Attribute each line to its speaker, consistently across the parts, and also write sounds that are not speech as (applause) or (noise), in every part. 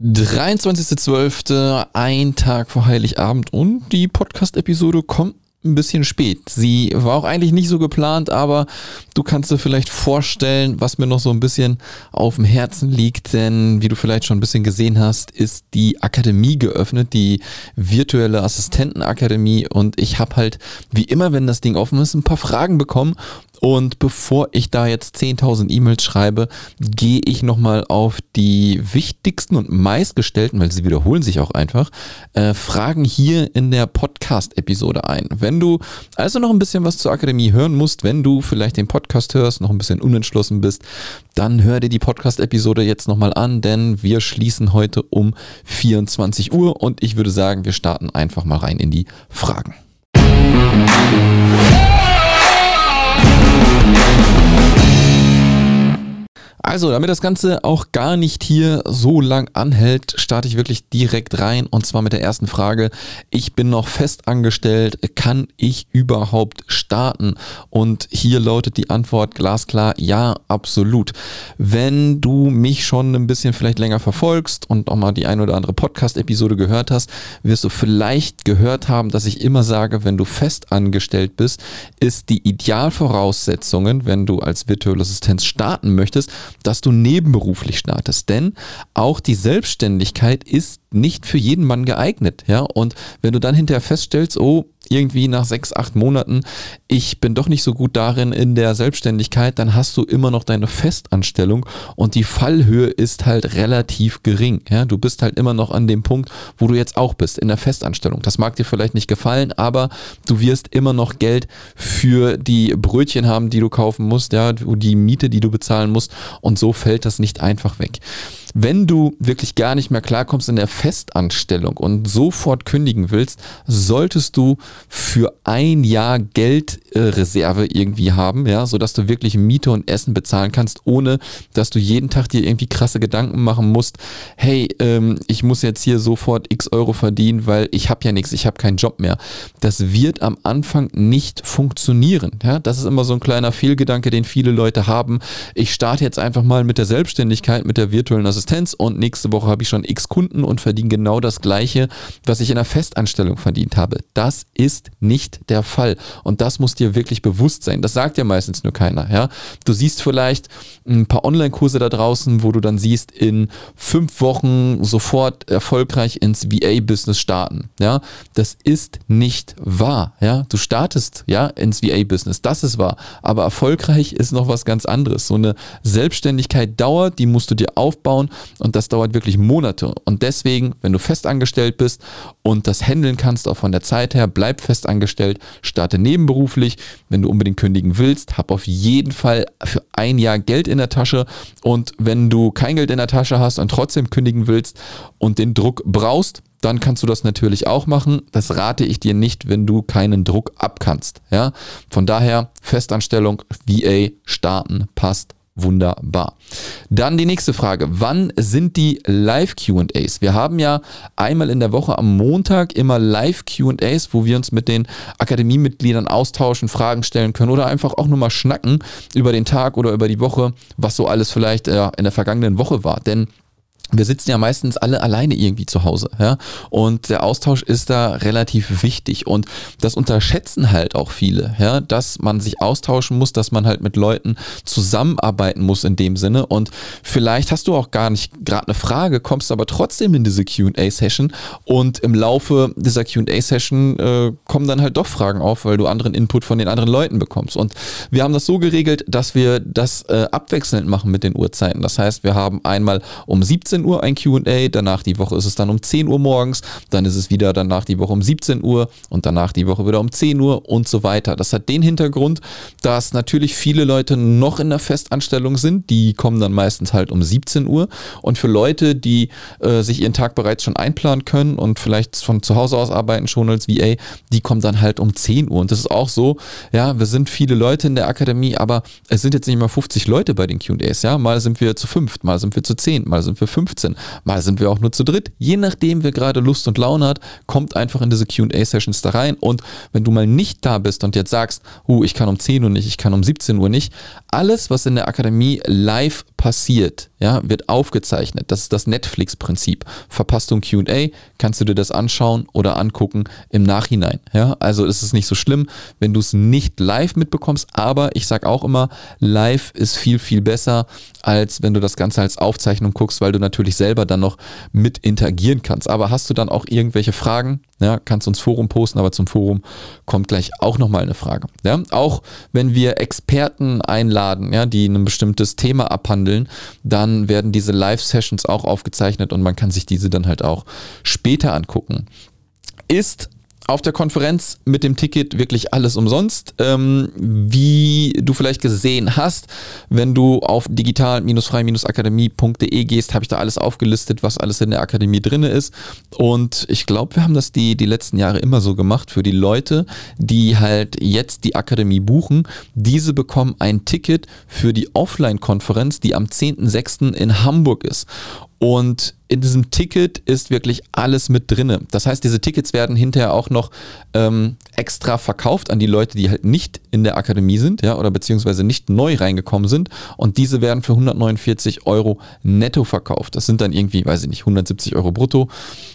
Speaker 1: 23.12., ein Tag vor Heiligabend und die Podcast-Episode kommt ein bisschen spät. Sie war auch eigentlich nicht so geplant, aber du kannst dir vielleicht vorstellen, was mir noch so ein bisschen auf dem Herzen liegt, denn wie du vielleicht schon ein bisschen gesehen hast, ist die Akademie geöffnet, die virtuelle Assistentenakademie und ich habe halt, wie immer, wenn das Ding offen ist, ein paar Fragen bekommen und bevor ich da jetzt 10.000 E-Mails schreibe, gehe ich nochmal auf die wichtigsten und meistgestellten, weil sie wiederholen sich auch einfach, äh, Fragen hier in der Podcast-Episode ein. Wenn du also noch ein bisschen was zur Akademie hören musst, wenn du vielleicht den Podcast hörst, noch ein bisschen unentschlossen bist, dann hör dir die Podcast-Episode jetzt nochmal an, denn wir schließen heute um 24 Uhr und ich würde sagen, wir starten einfach mal rein in die Fragen. Thank you. Also, damit das Ganze auch gar nicht hier so lang anhält, starte ich wirklich direkt rein und zwar mit der ersten Frage. Ich bin noch fest angestellt, kann ich überhaupt starten? Und hier lautet die Antwort glasklar, ja, absolut. Wenn du mich schon ein bisschen vielleicht länger verfolgst und auch mal die ein oder andere Podcast-Episode gehört hast, wirst du vielleicht gehört haben, dass ich immer sage, wenn du fest angestellt bist, ist die Idealvoraussetzungen, wenn du als virtuelle Assistenz starten möchtest, dass du nebenberuflich startest. Denn auch die Selbstständigkeit ist nicht für jeden Mann geeignet. Ja? Und wenn du dann hinterher feststellst, oh, irgendwie nach sechs, acht Monaten, ich bin doch nicht so gut darin in der Selbstständigkeit, dann hast du immer noch deine Festanstellung und die Fallhöhe ist halt relativ gering. Ja? Du bist halt immer noch an dem Punkt, wo du jetzt auch bist, in der Festanstellung. Das mag dir vielleicht nicht gefallen, aber du wirst immer noch Geld für die Brötchen haben, die du kaufen musst, ja, die Miete, die du bezahlen musst und so fällt das nicht einfach weg. Wenn du wirklich gar nicht mehr klarkommst in der Festanstellung und sofort kündigen willst, solltest du für ein Jahr Geldreserve irgendwie haben, ja, sodass du wirklich Miete und Essen bezahlen kannst, ohne dass du jeden Tag dir irgendwie krasse Gedanken machen musst, hey, ähm, ich muss jetzt hier sofort x Euro verdienen, weil ich habe ja nichts, ich habe keinen Job mehr. Das wird am Anfang nicht funktionieren. Ja? Das ist immer so ein kleiner Fehlgedanke, den viele Leute haben. Ich starte jetzt einfach mal mit der Selbstständigkeit, mit der virtuellen Assistenz und nächste Woche habe ich schon x Kunden und verdiene genau das gleiche, was ich in einer Festanstellung verdient habe. Das ist nicht der Fall. Und das muss dir wirklich bewusst sein. Das sagt ja meistens nur keiner. Ja? Du siehst vielleicht ein paar Online-Kurse da draußen, wo du dann siehst, in fünf Wochen sofort erfolgreich ins VA-Business starten. Ja? Das ist nicht wahr. Ja? Du startest ja ins VA-Business. Das ist wahr. Aber erfolgreich ist noch was ganz anderes. So eine Selbstständigkeit dauert, die musst du dir aufbauen und das dauert wirklich Monate. Und deswegen, wenn du festangestellt bist und das handeln kannst, auch von der Zeit her, bleib festangestellt, starte nebenberuflich. Wenn du unbedingt kündigen willst, hab auf jeden Fall für ein Jahr Geld in der Tasche. Und wenn du kein Geld in der Tasche hast und trotzdem kündigen willst und den Druck brauchst, dann kannst du das natürlich auch machen. Das rate ich dir nicht, wenn du keinen Druck abkannst. Ja? Von daher Festanstellung, VA, starten, passt wunderbar. Dann die nächste Frage. Wann sind die Live-QAs? Wir haben ja einmal in der Woche am Montag immer Live-QAs, wo wir uns mit den Akademiemitgliedern austauschen, Fragen stellen können oder einfach auch nur mal schnacken über den Tag oder über die Woche, was so alles vielleicht äh, in der vergangenen Woche war. Denn wir sitzen ja meistens alle alleine irgendwie zu Hause, ja. Und der Austausch ist da relativ wichtig. Und das unterschätzen halt auch viele, ja, dass man sich austauschen muss, dass man halt mit Leuten zusammenarbeiten muss in dem Sinne. Und vielleicht hast du auch gar nicht gerade eine Frage, kommst aber trotzdem in diese QA-Session und im Laufe dieser QA-Session äh, kommen dann halt doch Fragen auf, weil du anderen Input von den anderen Leuten bekommst. Und wir haben das so geregelt, dass wir das äh, abwechselnd machen mit den Uhrzeiten. Das heißt, wir haben einmal um 17 16 Uhr ein QA, danach die Woche ist es dann um 10 Uhr morgens, dann ist es wieder danach die Woche um 17 Uhr und danach die Woche wieder um 10 Uhr und so weiter. Das hat den Hintergrund, dass natürlich viele Leute noch in der Festanstellung sind, die kommen dann meistens halt um 17 Uhr. Und für Leute, die äh, sich ihren Tag bereits schon einplanen können und vielleicht von zu Hause aus arbeiten schon als VA, die kommen dann halt um 10 Uhr. Und das ist auch so, ja, wir sind viele Leute in der Akademie, aber es sind jetzt nicht mal 50 Leute bei den QAs, ja, mal sind wir zu fünft, mal sind wir zu zehn, mal sind wir 15 15. Mal sind wir auch nur zu dritt. Je nachdem, wer gerade Lust und Laune hat, kommt einfach in diese QA-Sessions da rein. Und wenn du mal nicht da bist und jetzt sagst, uh, ich kann um 10 Uhr nicht, ich kann um 17 Uhr nicht, alles, was in der Akademie live passiert, ja, wird aufgezeichnet. Das ist das Netflix-Prinzip. Verpasst du ein QA, kannst du dir das anschauen oder angucken im Nachhinein. Ja, also ist es nicht so schlimm, wenn du es nicht live mitbekommst, aber ich sage auch immer, live ist viel, viel besser, als wenn du das Ganze als Aufzeichnung guckst, weil du natürlich selber dann noch mit interagieren kannst. Aber hast du dann auch irgendwelche Fragen? Ja, kannst uns Forum posten, aber zum Forum kommt gleich auch nochmal eine Frage. Ja, auch wenn wir Experten einladen, ja, die ein bestimmtes Thema abhandeln, dann werden diese Live-Sessions auch aufgezeichnet und man kann sich diese dann halt auch später angucken. Ist auf der Konferenz mit dem Ticket wirklich alles umsonst. Ähm, wie du vielleicht gesehen hast, wenn du auf digital-frei-akademie.de gehst, habe ich da alles aufgelistet, was alles in der Akademie drin ist. Und ich glaube, wir haben das die, die letzten Jahre immer so gemacht für die Leute, die halt jetzt die Akademie buchen. Diese bekommen ein Ticket für die Offline-Konferenz, die am 10.06. in Hamburg ist. Und in diesem Ticket ist wirklich alles mit drinne. Das heißt, diese Tickets werden hinterher auch noch ähm, extra verkauft an die Leute, die halt nicht in der Akademie sind, ja, oder beziehungsweise nicht neu reingekommen sind. Und diese werden für 149 Euro netto verkauft. Das sind dann irgendwie, weiß ich nicht, 170 Euro brutto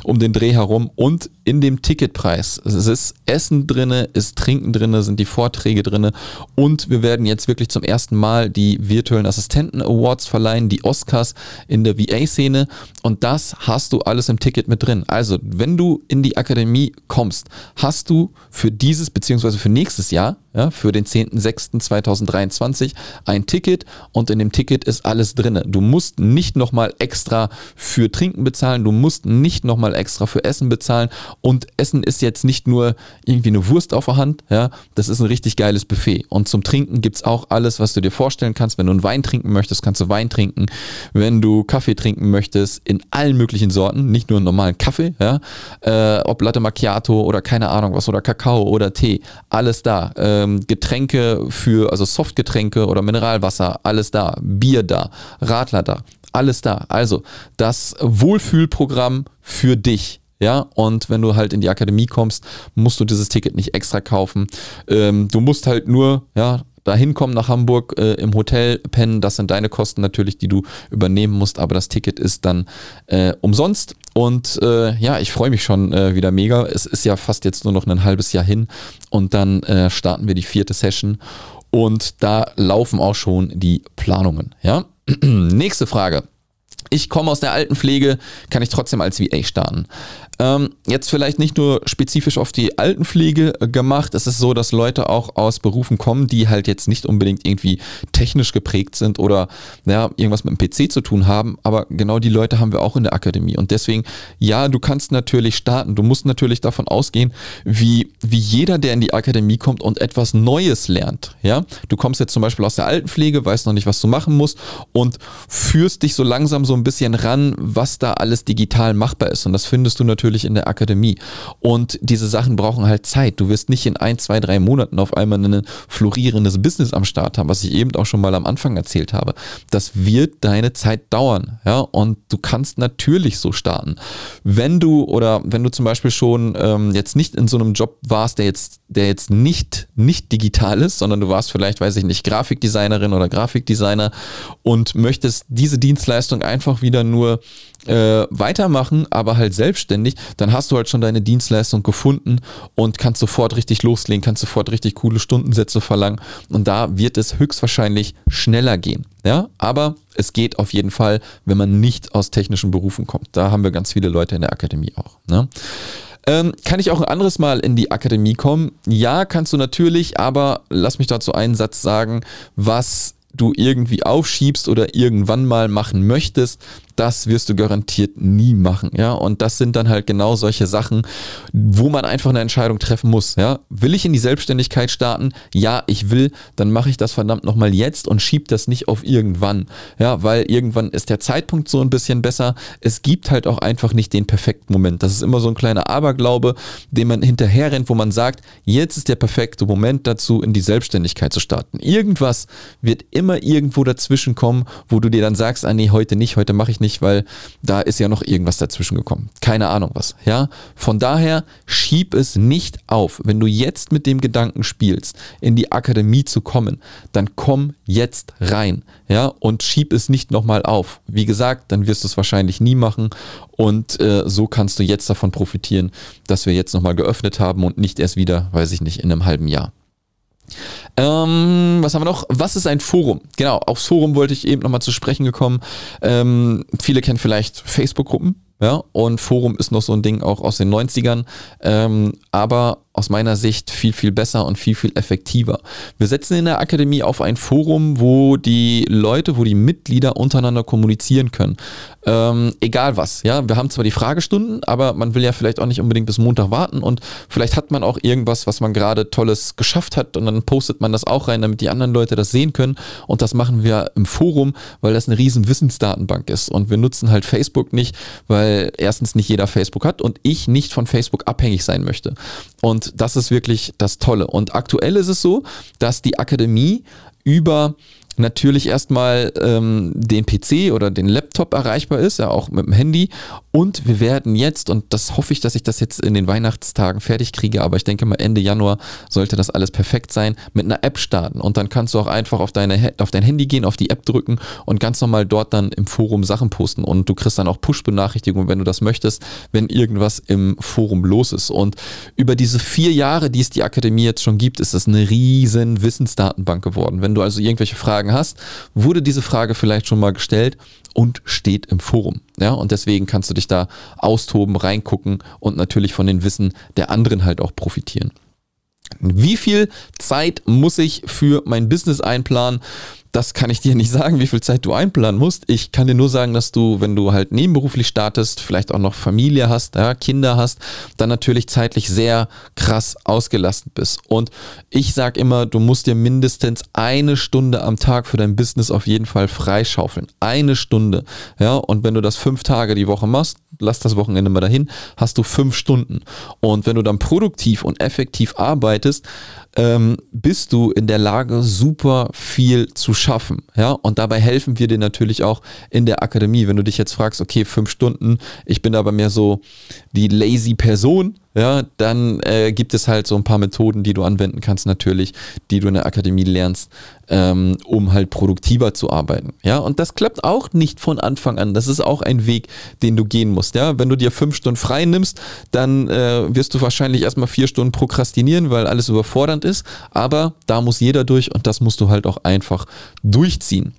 Speaker 1: um den Dreh herum. Und in dem Ticketpreis es ist Essen drinne, ist Trinken drinne, sind die Vorträge drinne. Und wir werden jetzt wirklich zum ersten Mal die virtuellen Assistenten Awards verleihen, die Oscars in der VA-Szene. Und das hast du alles im Ticket mit drin. Also, wenn du in die Akademie kommst, hast du für dieses bzw. für nächstes Jahr ja, für den 10.06.2023 ein Ticket und in dem Ticket ist alles drin. Du musst nicht nochmal extra für Trinken bezahlen, du musst nicht nochmal extra für Essen bezahlen und Essen ist jetzt nicht nur irgendwie eine Wurst auf der Hand, ja, das ist ein richtig geiles Buffet. Und zum Trinken gibt es auch alles, was du dir vorstellen kannst. Wenn du einen Wein trinken möchtest, kannst du Wein trinken. Wenn du Kaffee trinken möchtest, in allen möglichen Sorten, nicht nur einen normalen Kaffee, ja, äh, ob Latte Macchiato oder keine Ahnung was oder Kakao oder Tee, alles da. Äh, ähm, Getränke für, also Softgetränke oder Mineralwasser, alles da, Bier da, Radler da, alles da. Also das Wohlfühlprogramm für dich. Ja, und wenn du halt in die Akademie kommst, musst du dieses Ticket nicht extra kaufen. Ähm, du musst halt nur, ja, da hinkommen nach Hamburg, äh, im Hotel pennen, das sind deine Kosten natürlich, die du übernehmen musst, aber das Ticket ist dann äh, umsonst. Und äh, ja, ich freue mich schon äh, wieder mega. Es ist ja fast jetzt nur noch ein halbes Jahr hin und dann äh, starten wir die vierte Session und da laufen auch schon die Planungen. Ja, (clears throat) nächste Frage. Ich komme aus der Altenpflege, kann ich trotzdem als VA starten. Ähm, jetzt vielleicht nicht nur spezifisch auf die Altenpflege äh, gemacht. Es ist so, dass Leute auch aus Berufen kommen, die halt jetzt nicht unbedingt irgendwie technisch geprägt sind oder ja, irgendwas mit dem PC zu tun haben. Aber genau die Leute haben wir auch in der Akademie. Und deswegen, ja, du kannst natürlich starten. Du musst natürlich davon ausgehen, wie, wie jeder, der in die Akademie kommt und etwas Neues lernt. Ja, du kommst jetzt zum Beispiel aus der Altenpflege, weißt noch nicht, was du machen musst und führst dich so langsam so ein bisschen ran, was da alles digital machbar ist. Und das findest du natürlich natürlich in der Akademie. Und diese Sachen brauchen halt Zeit. Du wirst nicht in ein, zwei, drei Monaten auf einmal ein florierendes Business am Start haben, was ich eben auch schon mal am Anfang erzählt habe. Das wird deine Zeit dauern. Ja, und du kannst natürlich so starten. Wenn du oder wenn du zum Beispiel schon ähm, jetzt nicht in so einem Job warst, der jetzt, der jetzt nicht, nicht digital ist, sondern du warst vielleicht, weiß ich nicht, Grafikdesignerin oder Grafikdesigner und möchtest diese Dienstleistung einfach wieder nur äh, weitermachen, aber halt selbstständig, dann hast du halt schon deine Dienstleistung gefunden und kannst sofort richtig loslegen, kannst sofort richtig coole Stundensätze verlangen und da wird es höchstwahrscheinlich schneller gehen. Ja, aber es geht auf jeden Fall, wenn man nicht aus technischen Berufen kommt. Da haben wir ganz viele Leute in der Akademie auch. Ne? Ähm, kann ich auch ein anderes Mal in die Akademie kommen? Ja, kannst du natürlich, aber lass mich dazu einen Satz sagen, was du irgendwie aufschiebst oder irgendwann mal machen möchtest, das wirst du garantiert nie machen, ja. Und das sind dann halt genau solche Sachen, wo man einfach eine Entscheidung treffen muss, ja. Will ich in die Selbstständigkeit starten? Ja, ich will, dann mache ich das verdammt nochmal jetzt und schieb das nicht auf irgendwann, ja, weil irgendwann ist der Zeitpunkt so ein bisschen besser. Es gibt halt auch einfach nicht den perfekten Moment. Das ist immer so ein kleiner Aberglaube, den man hinterher rennt, wo man sagt, jetzt ist der perfekte Moment dazu, in die Selbstständigkeit zu starten. Irgendwas wird immer irgendwo dazwischen kommen, wo du dir dann sagst, ah nee, heute nicht, heute mache ich nicht, weil da ist ja noch irgendwas dazwischen gekommen. Keine Ahnung was. Ja, von daher schieb es nicht auf. Wenn du jetzt mit dem Gedanken spielst, in die Akademie zu kommen, dann komm jetzt rein. Ja, und schieb es nicht nochmal auf. Wie gesagt, dann wirst du es wahrscheinlich nie machen. Und äh, so kannst du jetzt davon profitieren, dass wir jetzt nochmal geöffnet haben und nicht erst wieder, weiß ich nicht, in einem halben Jahr. Ähm, was haben wir noch? Was ist ein Forum? Genau, aufs Forum wollte ich eben nochmal zu sprechen gekommen. Ähm, viele kennen vielleicht Facebook-Gruppen, ja, und Forum ist noch so ein Ding auch aus den 90ern, ähm, aber aus meiner Sicht viel, viel besser und viel, viel effektiver. Wir setzen in der Akademie auf ein Forum, wo die Leute, wo die Mitglieder untereinander kommunizieren können. Ähm, egal was, ja. Wir haben zwar die Fragestunden, aber man will ja vielleicht auch nicht unbedingt bis Montag warten und vielleicht hat man auch irgendwas, was man gerade Tolles geschafft hat und dann postet man das auch rein, damit die anderen Leute das sehen können. Und das machen wir im Forum, weil das eine riesen Wissensdatenbank ist. Und wir nutzen halt Facebook nicht, weil erstens nicht jeder Facebook hat und ich nicht von Facebook abhängig sein möchte. Und das ist wirklich das Tolle. Und aktuell ist es so, dass die Akademie über natürlich erstmal ähm, den PC oder den Laptop erreichbar ist, ja auch mit dem Handy. Und wir werden jetzt, und das hoffe ich, dass ich das jetzt in den Weihnachtstagen fertig kriege, aber ich denke mal Ende Januar sollte das alles perfekt sein, mit einer App starten. Und dann kannst du auch einfach auf, deine, auf dein Handy gehen, auf die App drücken und ganz normal dort dann im Forum Sachen posten. Und du kriegst dann auch Push-Benachrichtigungen, wenn du das möchtest, wenn irgendwas im Forum los ist. Und über diese vier Jahre, die es die Akademie jetzt schon gibt, ist es eine riesen Wissensdatenbank geworden. Wenn du also irgendwelche Fragen Fragen hast, wurde diese Frage vielleicht schon mal gestellt und steht im Forum. Ja, und deswegen kannst du dich da austoben, reingucken und natürlich von den Wissen der anderen halt auch profitieren. Wie viel Zeit muss ich für mein Business einplanen? Das kann ich dir nicht sagen, wie viel Zeit du einplanen musst. Ich kann dir nur sagen, dass du, wenn du halt nebenberuflich startest, vielleicht auch noch Familie hast, ja, Kinder hast, dann natürlich zeitlich sehr krass ausgelastet bist. Und ich sage immer, du musst dir mindestens eine Stunde am Tag für dein Business auf jeden Fall freischaufeln. Eine Stunde. Ja, und wenn du das fünf Tage die Woche machst, lass das Wochenende mal dahin, hast du fünf Stunden. Und wenn du dann produktiv und effektiv arbeitest, ähm, bist du in der Lage, super viel zu schaffen. Ja, und dabei helfen wir dir natürlich auch in der Akademie. Wenn du dich jetzt fragst, okay, fünf Stunden, ich bin aber mehr so die lazy Person, ja, dann äh, gibt es halt so ein paar Methoden, die du anwenden kannst, natürlich, die du in der Akademie lernst, ähm, um halt produktiver zu arbeiten. Ja, und das klappt auch nicht von Anfang an. Das ist auch ein Weg, den du gehen musst. Ja, wenn du dir fünf Stunden frei nimmst, dann äh, wirst du wahrscheinlich erstmal vier Stunden prokrastinieren, weil alles überfordernd ist. Aber da muss jeder durch und das musst du halt auch einfach durchziehen.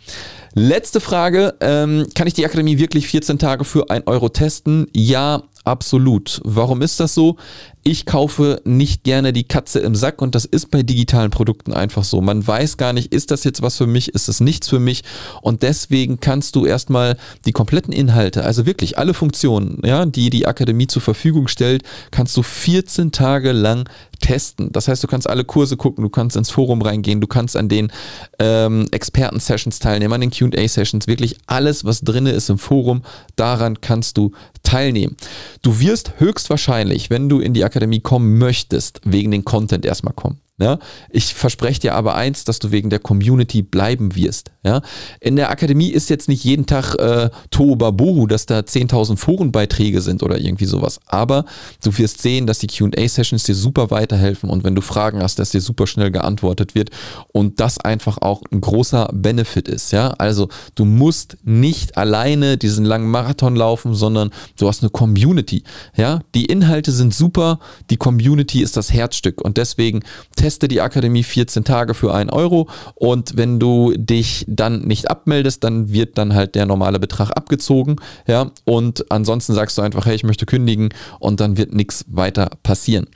Speaker 1: Letzte Frage. Ähm, kann ich die Akademie wirklich 14 Tage für 1 Euro testen? Ja, absolut. Warum ist das so? ich kaufe nicht gerne die Katze im Sack und das ist bei digitalen Produkten einfach so. Man weiß gar nicht, ist das jetzt was für mich, ist es nichts für mich und deswegen kannst du erstmal die kompletten Inhalte, also wirklich alle Funktionen, ja, die die Akademie zur Verfügung stellt, kannst du 14 Tage lang testen. Das heißt, du kannst alle Kurse gucken, du kannst ins Forum reingehen, du kannst an den ähm, Experten-Sessions teilnehmen, an den QA-Sessions, wirklich alles, was drin ist im Forum, daran kannst du teilnehmen. Du wirst höchstwahrscheinlich, wenn du in die Akademie kommen möchtest, wegen den Content erstmal kommen. Ja? Ich verspreche dir aber eins, dass du wegen der Community bleiben wirst. Ja? In der Akademie ist jetzt nicht jeden Tag äh, Tohuwabohu, dass da 10.000 Forenbeiträge sind oder irgendwie sowas. Aber du wirst sehen, dass die QA-Sessions dir super weiterhelfen und wenn du Fragen hast, dass dir super schnell geantwortet wird und das einfach auch ein großer Benefit ist. Ja? Also du musst nicht alleine diesen langen Marathon laufen, sondern du hast eine Community. Ja? Die Inhalte sind super, die Community ist das Herzstück und deswegen teste die Akademie 14 Tage für 1 Euro und wenn du dich dann nicht abmeldest, dann wird dann halt der normale Betrag abgezogen, ja, und ansonsten sagst du einfach, hey, ich möchte kündigen und dann wird nichts weiter passieren.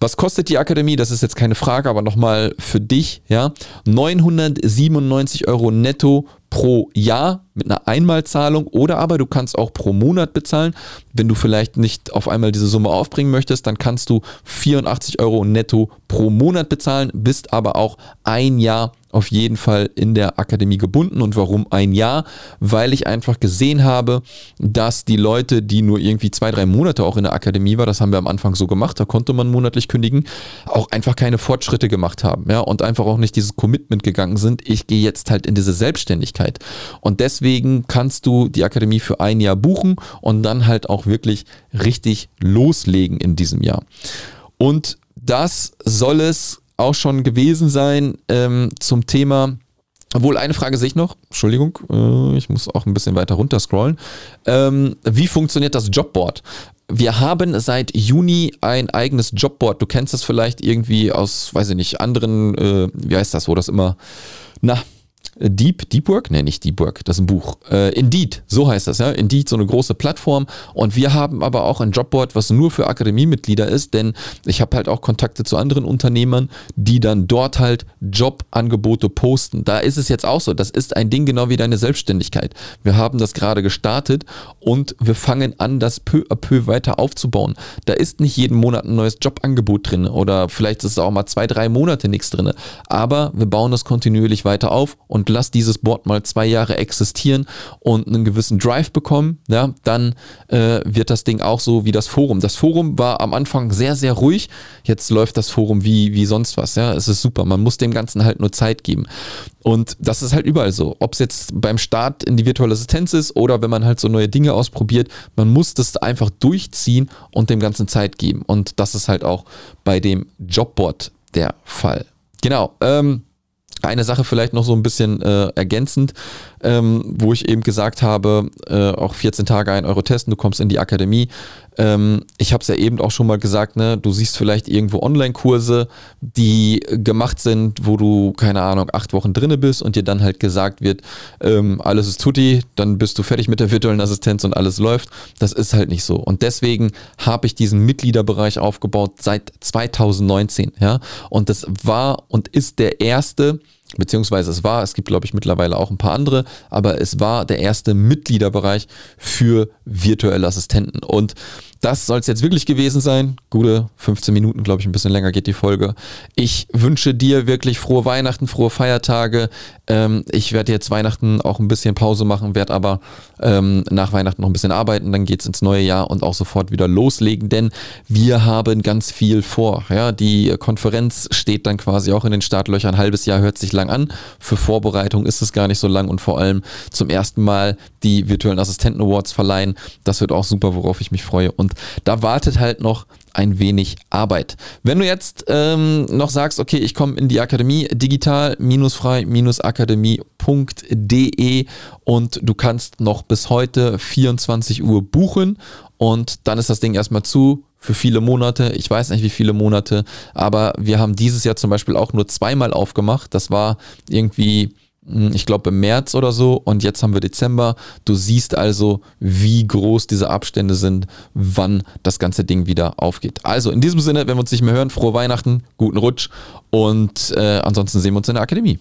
Speaker 1: Was kostet die Akademie? Das ist jetzt keine Frage, aber nochmal für dich, ja, 997 Euro netto pro Jahr mit einer Einmalzahlung oder aber du kannst auch pro Monat bezahlen. Wenn du vielleicht nicht auf einmal diese Summe aufbringen möchtest, dann kannst du 84 Euro netto pro Monat bezahlen, bist aber auch ein Jahr auf jeden Fall in der Akademie gebunden. Und warum ein Jahr? Weil ich einfach gesehen habe, dass die Leute, die nur irgendwie zwei, drei Monate auch in der Akademie war, das haben wir am Anfang so gemacht, da konnte man monatlich kündigen, auch einfach keine Fortschritte gemacht haben, ja, und einfach auch nicht dieses Commitment gegangen sind. Ich gehe jetzt halt in diese Selbstständigkeit. Und deswegen kannst du die Akademie für ein Jahr buchen und dann halt auch wirklich richtig loslegen in diesem Jahr. Und das soll es auch schon gewesen sein ähm, zum Thema. Obwohl, eine Frage sehe ich noch. Entschuldigung, äh, ich muss auch ein bisschen weiter runter scrollen. Ähm, wie funktioniert das Jobboard? Wir haben seit Juni ein eigenes Jobboard. Du kennst das vielleicht irgendwie aus, weiß ich nicht, anderen, äh, wie heißt das, wo das immer, na, Deep, Deep Work? Nee, nicht Deep Work, das ist ein Buch. Äh, Indeed, so heißt das, ja. Indeed, so eine große Plattform. Und wir haben aber auch ein Jobboard, was nur für Akademiemitglieder ist, denn ich habe halt auch Kontakte zu anderen Unternehmern, die dann dort halt Jobangebote posten. Da ist es jetzt auch so, das ist ein Ding genau wie deine Selbstständigkeit. Wir haben das gerade gestartet und wir fangen an, das peu à peu weiter aufzubauen. Da ist nicht jeden Monat ein neues Jobangebot drin oder vielleicht ist es auch mal zwei, drei Monate nichts drin. Aber wir bauen das kontinuierlich weiter auf und lass dieses Board mal zwei Jahre existieren und einen gewissen Drive bekommen, ja, dann äh, wird das Ding auch so wie das Forum. Das Forum war am Anfang sehr, sehr ruhig. Jetzt läuft das Forum wie, wie sonst was. Ja, es ist super. Man muss dem Ganzen halt nur Zeit geben. Und das ist halt überall so. Ob es jetzt beim Start in die virtuelle Assistenz ist oder wenn man halt so neue Dinge ausprobiert, man muss das einfach durchziehen und dem Ganzen Zeit geben. Und das ist halt auch bei dem Jobboard der Fall. Genau. Ähm, eine Sache vielleicht noch so ein bisschen äh, ergänzend, ähm, wo ich eben gesagt habe, äh, auch 14 Tage ein Euro testen, du kommst in die Akademie. Ähm, ich habe es ja eben auch schon mal gesagt, ne, du siehst vielleicht irgendwo Online-Kurse, die gemacht sind, wo du, keine Ahnung, acht Wochen drinne bist und dir dann halt gesagt wird, ähm, alles ist tutti, dann bist du fertig mit der virtuellen Assistenz und alles läuft. Das ist halt nicht so. Und deswegen habe ich diesen Mitgliederbereich aufgebaut seit 2019. Ja? Und das war und ist der erste, beziehungsweise es war, es gibt glaube ich mittlerweile auch ein paar andere, aber es war der erste Mitgliederbereich für virtuelle Assistenten. Und das soll es jetzt wirklich gewesen sein. Gute 15 Minuten, glaube ich, ein bisschen länger geht die Folge. Ich wünsche dir wirklich frohe Weihnachten, frohe Feiertage. Ähm, ich werde jetzt Weihnachten auch ein bisschen Pause machen, werde aber ähm, nach Weihnachten noch ein bisschen arbeiten. Dann geht es ins neue Jahr und auch sofort wieder loslegen, denn wir haben ganz viel vor. Ja, die Konferenz steht dann quasi auch in den Startlöchern. Ein halbes Jahr hört sich lang an. Für Vorbereitung ist es gar nicht so lang und vor allem zum ersten Mal die virtuellen Assistenten Awards verleihen. Das wird auch super, worauf ich mich freue. Und da wartet halt noch ein wenig Arbeit. Wenn du jetzt ähm, noch sagst, okay, ich komme in die Akademie digital-frei-akademie.de und du kannst noch bis heute 24 Uhr buchen und dann ist das Ding erstmal zu für viele Monate. Ich weiß nicht, wie viele Monate, aber wir haben dieses Jahr zum Beispiel auch nur zweimal aufgemacht. Das war irgendwie ich glaube im März oder so und jetzt haben wir Dezember. Du siehst also, wie groß diese Abstände sind, wann das ganze Ding wieder aufgeht. Also in diesem Sinne, wenn wir uns nicht mehr hören, frohe Weihnachten, guten Rutsch und äh, ansonsten sehen wir uns in der Akademie.